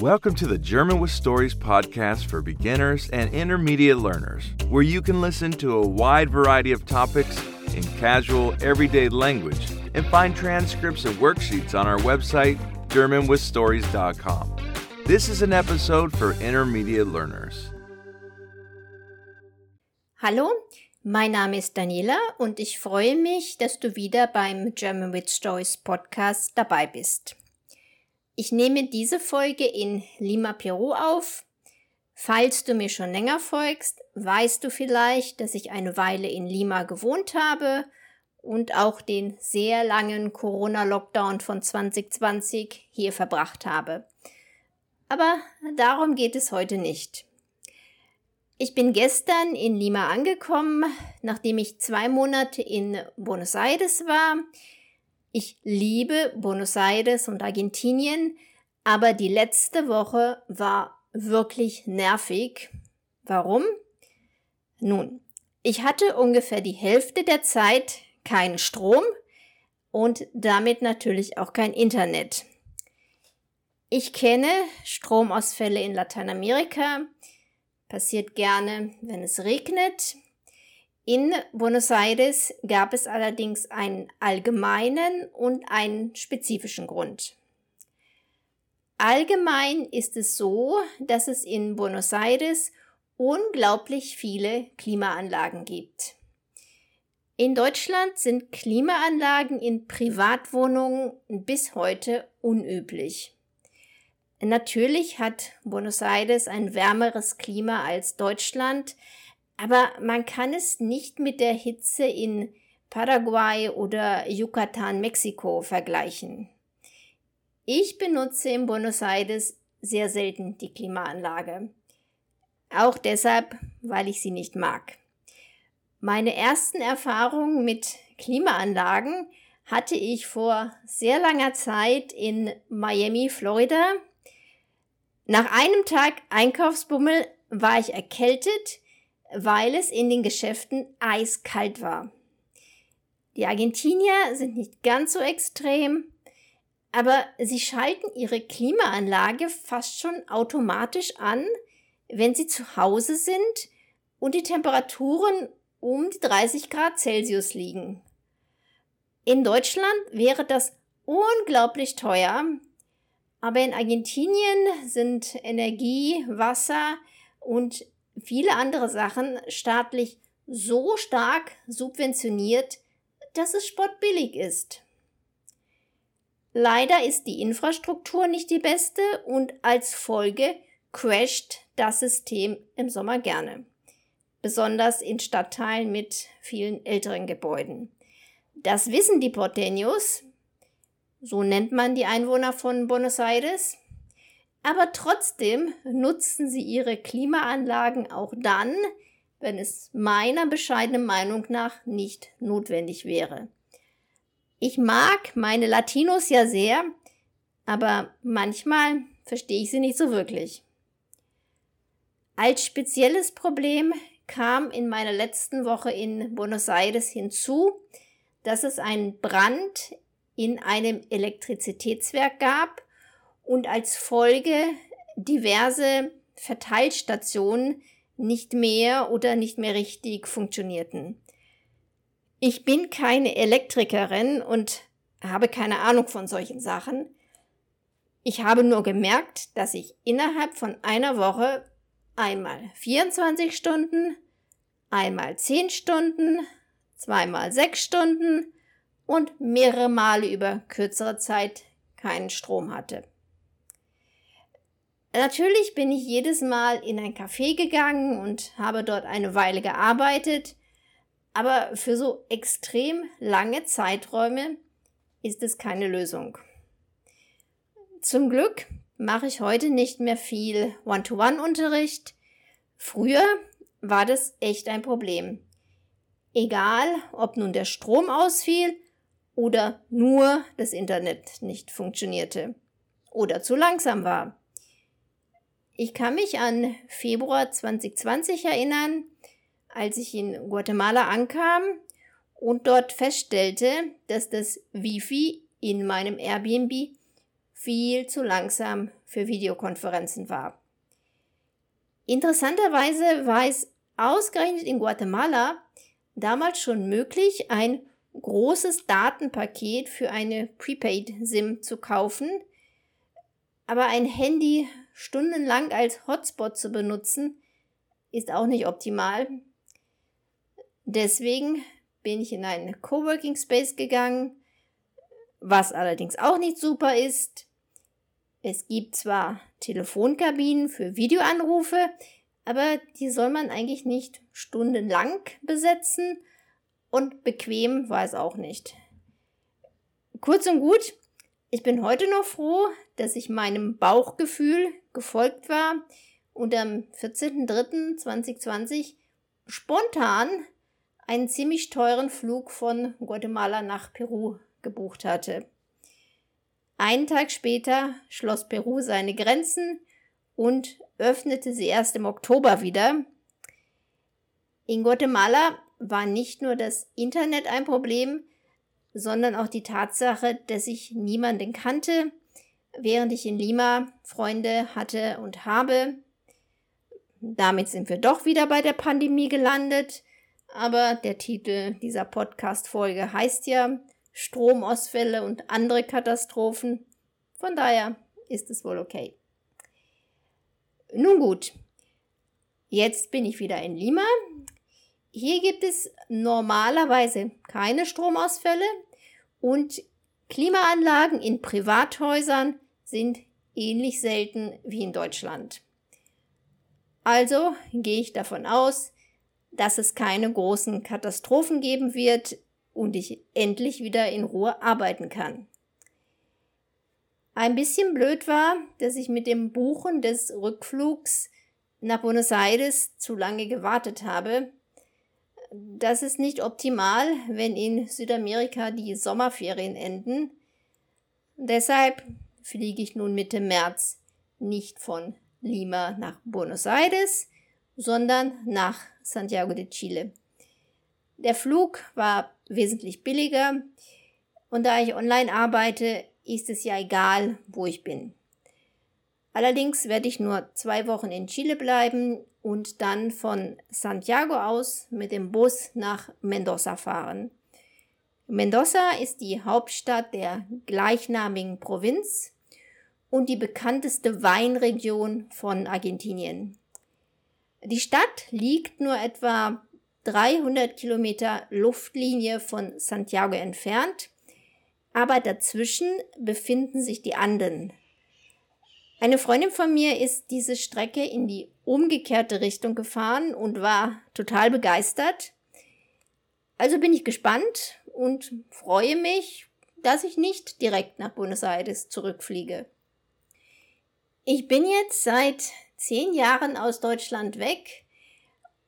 Welcome to the German with Stories podcast for beginners and intermediate learners, where you can listen to a wide variety of topics in casual, everyday language and find transcripts and worksheets on our website, GermanWithStories.com. This is an episode for intermediate learners. Hallo, mein Name ist Daniela und ich freue mich, dass du wieder beim German with Stories Podcast dabei bist. Ich nehme diese Folge in Lima, Peru auf. Falls du mir schon länger folgst, weißt du vielleicht, dass ich eine Weile in Lima gewohnt habe und auch den sehr langen Corona-Lockdown von 2020 hier verbracht habe. Aber darum geht es heute nicht. Ich bin gestern in Lima angekommen, nachdem ich zwei Monate in Buenos Aires war. Ich liebe Buenos Aires und Argentinien, aber die letzte Woche war wirklich nervig. Warum? Nun, ich hatte ungefähr die Hälfte der Zeit keinen Strom und damit natürlich auch kein Internet. Ich kenne Stromausfälle in Lateinamerika, passiert gerne, wenn es regnet. In Buenos Aires gab es allerdings einen allgemeinen und einen spezifischen Grund. Allgemein ist es so, dass es in Buenos Aires unglaublich viele Klimaanlagen gibt. In Deutschland sind Klimaanlagen in Privatwohnungen bis heute unüblich. Natürlich hat Buenos Aires ein wärmeres Klima als Deutschland, aber man kann es nicht mit der Hitze in Paraguay oder Yucatan, Mexiko vergleichen. Ich benutze in Buenos Aires sehr selten die Klimaanlage. Auch deshalb, weil ich sie nicht mag. Meine ersten Erfahrungen mit Klimaanlagen hatte ich vor sehr langer Zeit in Miami, Florida. Nach einem Tag Einkaufsbummel war ich erkältet, weil es in den Geschäften eiskalt war. Die Argentinier sind nicht ganz so extrem, aber sie schalten ihre Klimaanlage fast schon automatisch an, wenn sie zu Hause sind und die Temperaturen um die 30 Grad Celsius liegen. In Deutschland wäre das unglaublich teuer, aber in Argentinien sind Energie, Wasser und viele andere Sachen staatlich so stark subventioniert, dass es spottbillig ist. Leider ist die Infrastruktur nicht die beste und als Folge crasht das System im Sommer gerne besonders in Stadtteilen mit vielen älteren Gebäuden. Das wissen die Porteños, so nennt man die Einwohner von Buenos Aires, aber trotzdem nutzen sie ihre Klimaanlagen auch dann, wenn es meiner bescheidenen Meinung nach nicht notwendig wäre. Ich mag meine Latinos ja sehr, aber manchmal verstehe ich sie nicht so wirklich. Als spezielles Problem kam in meiner letzten Woche in Buenos Aires hinzu, dass es einen Brand in einem Elektrizitätswerk gab und als Folge diverse Verteilstationen nicht mehr oder nicht mehr richtig funktionierten. Ich bin keine Elektrikerin und habe keine Ahnung von solchen Sachen. Ich habe nur gemerkt, dass ich innerhalb von einer Woche einmal 24 Stunden, einmal 10 Stunden, zweimal 6 Stunden und mehrere Male über kürzere Zeit keinen Strom hatte. Natürlich bin ich jedes Mal in ein Café gegangen und habe dort eine Weile gearbeitet, aber für so extrem lange Zeiträume ist es keine Lösung. Zum Glück mache ich heute nicht mehr viel One-to-One-Unterricht. Früher war das echt ein Problem. Egal, ob nun der Strom ausfiel oder nur das Internet nicht funktionierte oder zu langsam war. Ich kann mich an Februar 2020 erinnern, als ich in Guatemala ankam und dort feststellte, dass das Wifi in meinem Airbnb viel zu langsam für Videokonferenzen war. Interessanterweise war es ausgerechnet in Guatemala damals schon möglich, ein großes Datenpaket für eine Prepaid-SIM zu kaufen, aber ein Handy stundenlang als Hotspot zu benutzen, ist auch nicht optimal. Deswegen bin ich in einen Coworking Space gegangen, was allerdings auch nicht super ist. Es gibt zwar Telefonkabinen für Videoanrufe, aber die soll man eigentlich nicht stundenlang besetzen und bequem war es auch nicht. Kurz und gut, ich bin heute noch froh, dass ich meinem Bauchgefühl gefolgt war und am 14.03.2020 spontan einen ziemlich teuren Flug von Guatemala nach Peru gebucht hatte. Einen Tag später schloss Peru seine Grenzen und öffnete sie erst im Oktober wieder. In Guatemala war nicht nur das Internet ein Problem, sondern auch die Tatsache, dass ich niemanden kannte, während ich in Lima Freunde hatte und habe. Damit sind wir doch wieder bei der Pandemie gelandet, aber der Titel dieser Podcast-Folge heißt ja Stromausfälle und andere Katastrophen. Von daher ist es wohl okay. Nun gut, jetzt bin ich wieder in Lima. Hier gibt es normalerweise keine Stromausfälle und Klimaanlagen in Privathäusern sind ähnlich selten wie in Deutschland. Also gehe ich davon aus, dass es keine großen Katastrophen geben wird und ich endlich wieder in Ruhe arbeiten kann. Ein bisschen blöd war, dass ich mit dem Buchen des Rückflugs nach Buenos Aires zu lange gewartet habe, das ist nicht optimal, wenn in Südamerika die Sommerferien enden. Deshalb fliege ich nun Mitte März nicht von Lima nach Buenos Aires, sondern nach Santiago de Chile. Der Flug war wesentlich billiger und da ich online arbeite, ist es ja egal, wo ich bin. Allerdings werde ich nur zwei Wochen in Chile bleiben und dann von Santiago aus mit dem Bus nach Mendoza fahren. Mendoza ist die Hauptstadt der gleichnamigen Provinz und die bekannteste Weinregion von Argentinien. Die Stadt liegt nur etwa 300 Kilometer Luftlinie von Santiago entfernt, aber dazwischen befinden sich die Anden, eine Freundin von mir ist diese Strecke in die umgekehrte Richtung gefahren und war total begeistert. Also bin ich gespannt und freue mich, dass ich nicht direkt nach Buenos Aires zurückfliege. Ich bin jetzt seit zehn Jahren aus Deutschland weg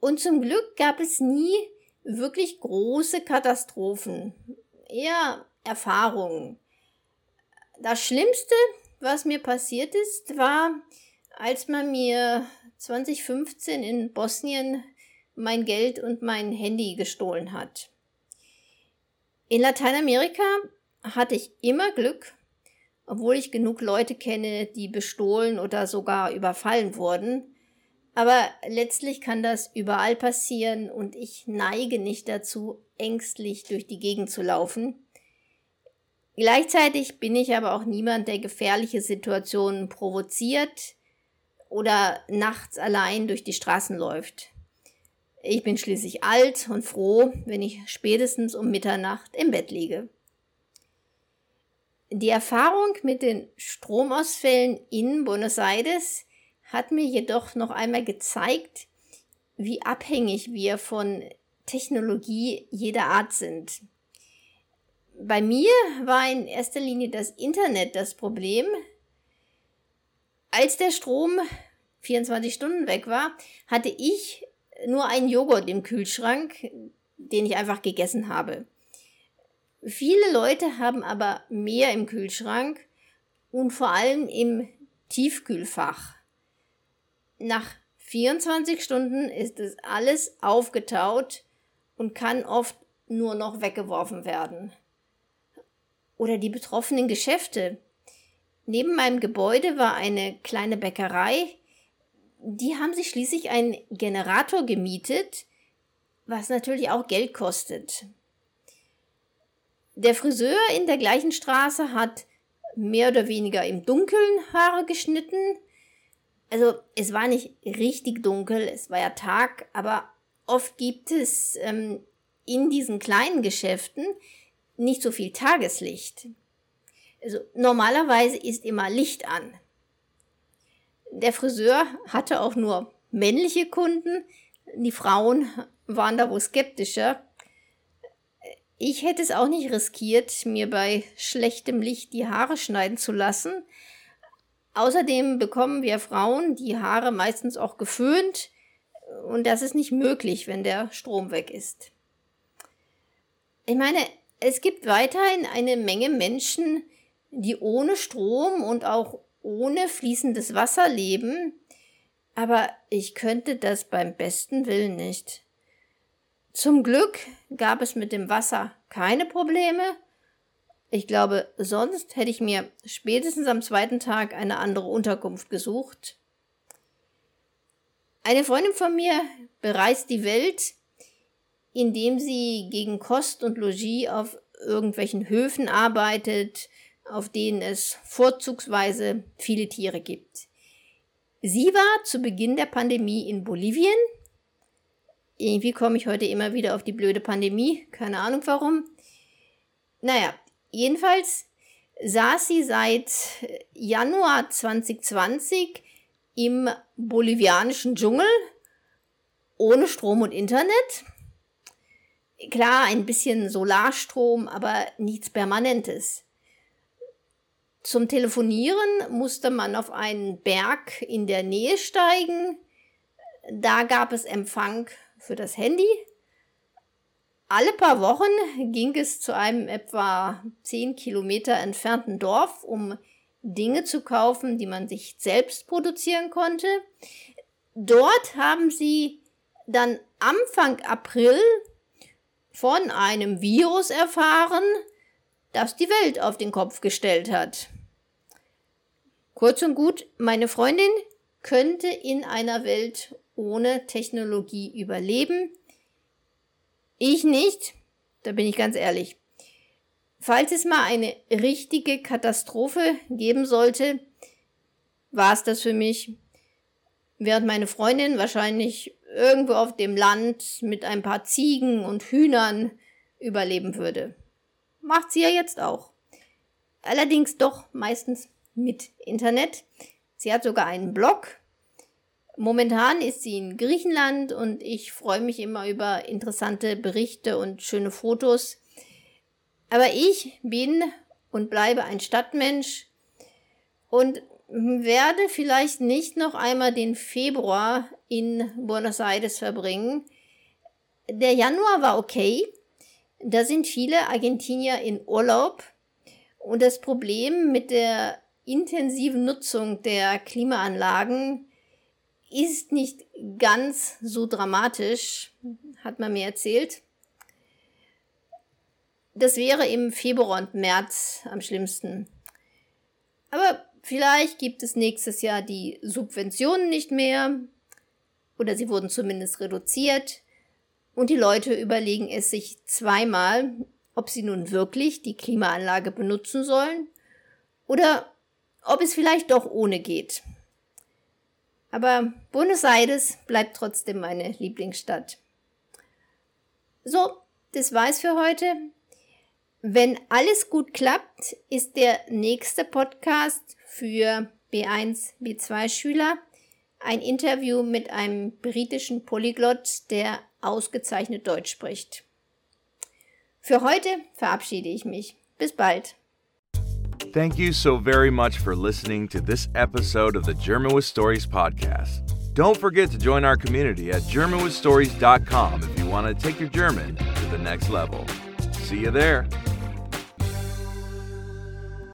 und zum Glück gab es nie wirklich große Katastrophen, eher Erfahrungen. Das Schlimmste was mir passiert ist, war, als man mir 2015 in Bosnien mein Geld und mein Handy gestohlen hat. In Lateinamerika hatte ich immer Glück, obwohl ich genug Leute kenne, die bestohlen oder sogar überfallen wurden. Aber letztlich kann das überall passieren und ich neige nicht dazu, ängstlich durch die Gegend zu laufen. Gleichzeitig bin ich aber auch niemand, der gefährliche Situationen provoziert oder nachts allein durch die Straßen läuft. Ich bin schließlich alt und froh, wenn ich spätestens um Mitternacht im Bett liege. Die Erfahrung mit den Stromausfällen in Buenos Aires hat mir jedoch noch einmal gezeigt, wie abhängig wir von Technologie jeder Art sind bei mir war in erster Linie das Internet das Problem. Als der Strom 24 Stunden weg war, hatte ich nur einen Joghurt im Kühlschrank, den ich einfach gegessen habe. Viele Leute haben aber mehr im Kühlschrank und vor allem im Tiefkühlfach. Nach 24 Stunden ist es alles aufgetaut und kann oft nur noch weggeworfen werden oder die betroffenen Geschäfte. Neben meinem Gebäude war eine kleine Bäckerei. Die haben sich schließlich einen Generator gemietet, was natürlich auch Geld kostet. Der Friseur in der gleichen Straße hat mehr oder weniger im Dunkeln Haare geschnitten. Also es war nicht richtig dunkel, es war ja Tag, aber oft gibt es ähm, in diesen kleinen Geschäften nicht so viel Tageslicht. Also normalerweise ist immer Licht an. Der Friseur hatte auch nur männliche Kunden, die Frauen waren da wohl skeptischer. Ich hätte es auch nicht riskiert, mir bei schlechtem Licht die Haare schneiden zu lassen. Außerdem bekommen wir Frauen die Haare meistens auch geföhnt und das ist nicht möglich, wenn der Strom weg ist. Ich meine, es gibt weiterhin eine Menge Menschen, die ohne Strom und auch ohne fließendes Wasser leben, aber ich könnte das beim besten Willen nicht. Zum Glück gab es mit dem Wasser keine Probleme. Ich glaube, sonst hätte ich mir spätestens am zweiten Tag eine andere Unterkunft gesucht. Eine Freundin von mir bereist die Welt, indem sie gegen Kost und Logis auf irgendwelchen Höfen arbeitet, auf denen es vorzugsweise viele Tiere gibt. Sie war zu Beginn der Pandemie in Bolivien. Irgendwie komme ich heute immer wieder auf die blöde Pandemie, keine Ahnung warum. Naja, jedenfalls saß sie seit Januar 2020 im bolivianischen Dschungel ohne Strom und Internet. Klar, ein bisschen Solarstrom, aber nichts Permanentes. Zum Telefonieren musste man auf einen Berg in der Nähe steigen. Da gab es Empfang für das Handy. Alle paar Wochen ging es zu einem etwa 10 Kilometer entfernten Dorf, um Dinge zu kaufen, die man sich selbst produzieren konnte. Dort haben sie dann Anfang April von einem Virus erfahren, das die Welt auf den Kopf gestellt hat. Kurz und gut, meine Freundin könnte in einer Welt ohne Technologie überleben. Ich nicht, da bin ich ganz ehrlich. Falls es mal eine richtige Katastrophe geben sollte, war es das für mich. Während meine Freundin wahrscheinlich irgendwo auf dem Land mit ein paar Ziegen und Hühnern überleben würde. Macht sie ja jetzt auch. Allerdings doch meistens mit Internet. Sie hat sogar einen Blog. Momentan ist sie in Griechenland und ich freue mich immer über interessante Berichte und schöne Fotos. Aber ich bin und bleibe ein Stadtmensch und werde vielleicht nicht noch einmal den Februar in Buenos Aires verbringen. Der Januar war okay. Da sind viele Argentinier in Urlaub. Und das Problem mit der intensiven Nutzung der Klimaanlagen ist nicht ganz so dramatisch, hat man mir erzählt. Das wäre im Februar und März am schlimmsten. Aber vielleicht gibt es nächstes Jahr die Subventionen nicht mehr oder sie wurden zumindest reduziert und die Leute überlegen es sich zweimal, ob sie nun wirklich die Klimaanlage benutzen sollen oder ob es vielleicht doch ohne geht. Aber Buenos Aires bleibt trotzdem meine Lieblingsstadt. So, das war's für heute. Wenn alles gut klappt, ist der nächste Podcast für B1, B2 Schüler ein Interview mit einem britischen Polyglott, der ausgezeichnet Deutsch spricht. Für heute verabschiede ich mich. Bis bald. Thank you so very much for listening to this episode of the German with Stories podcast. Don't forget to join our community at GermanWithStories.com if you want to take your German to the next level. See you there.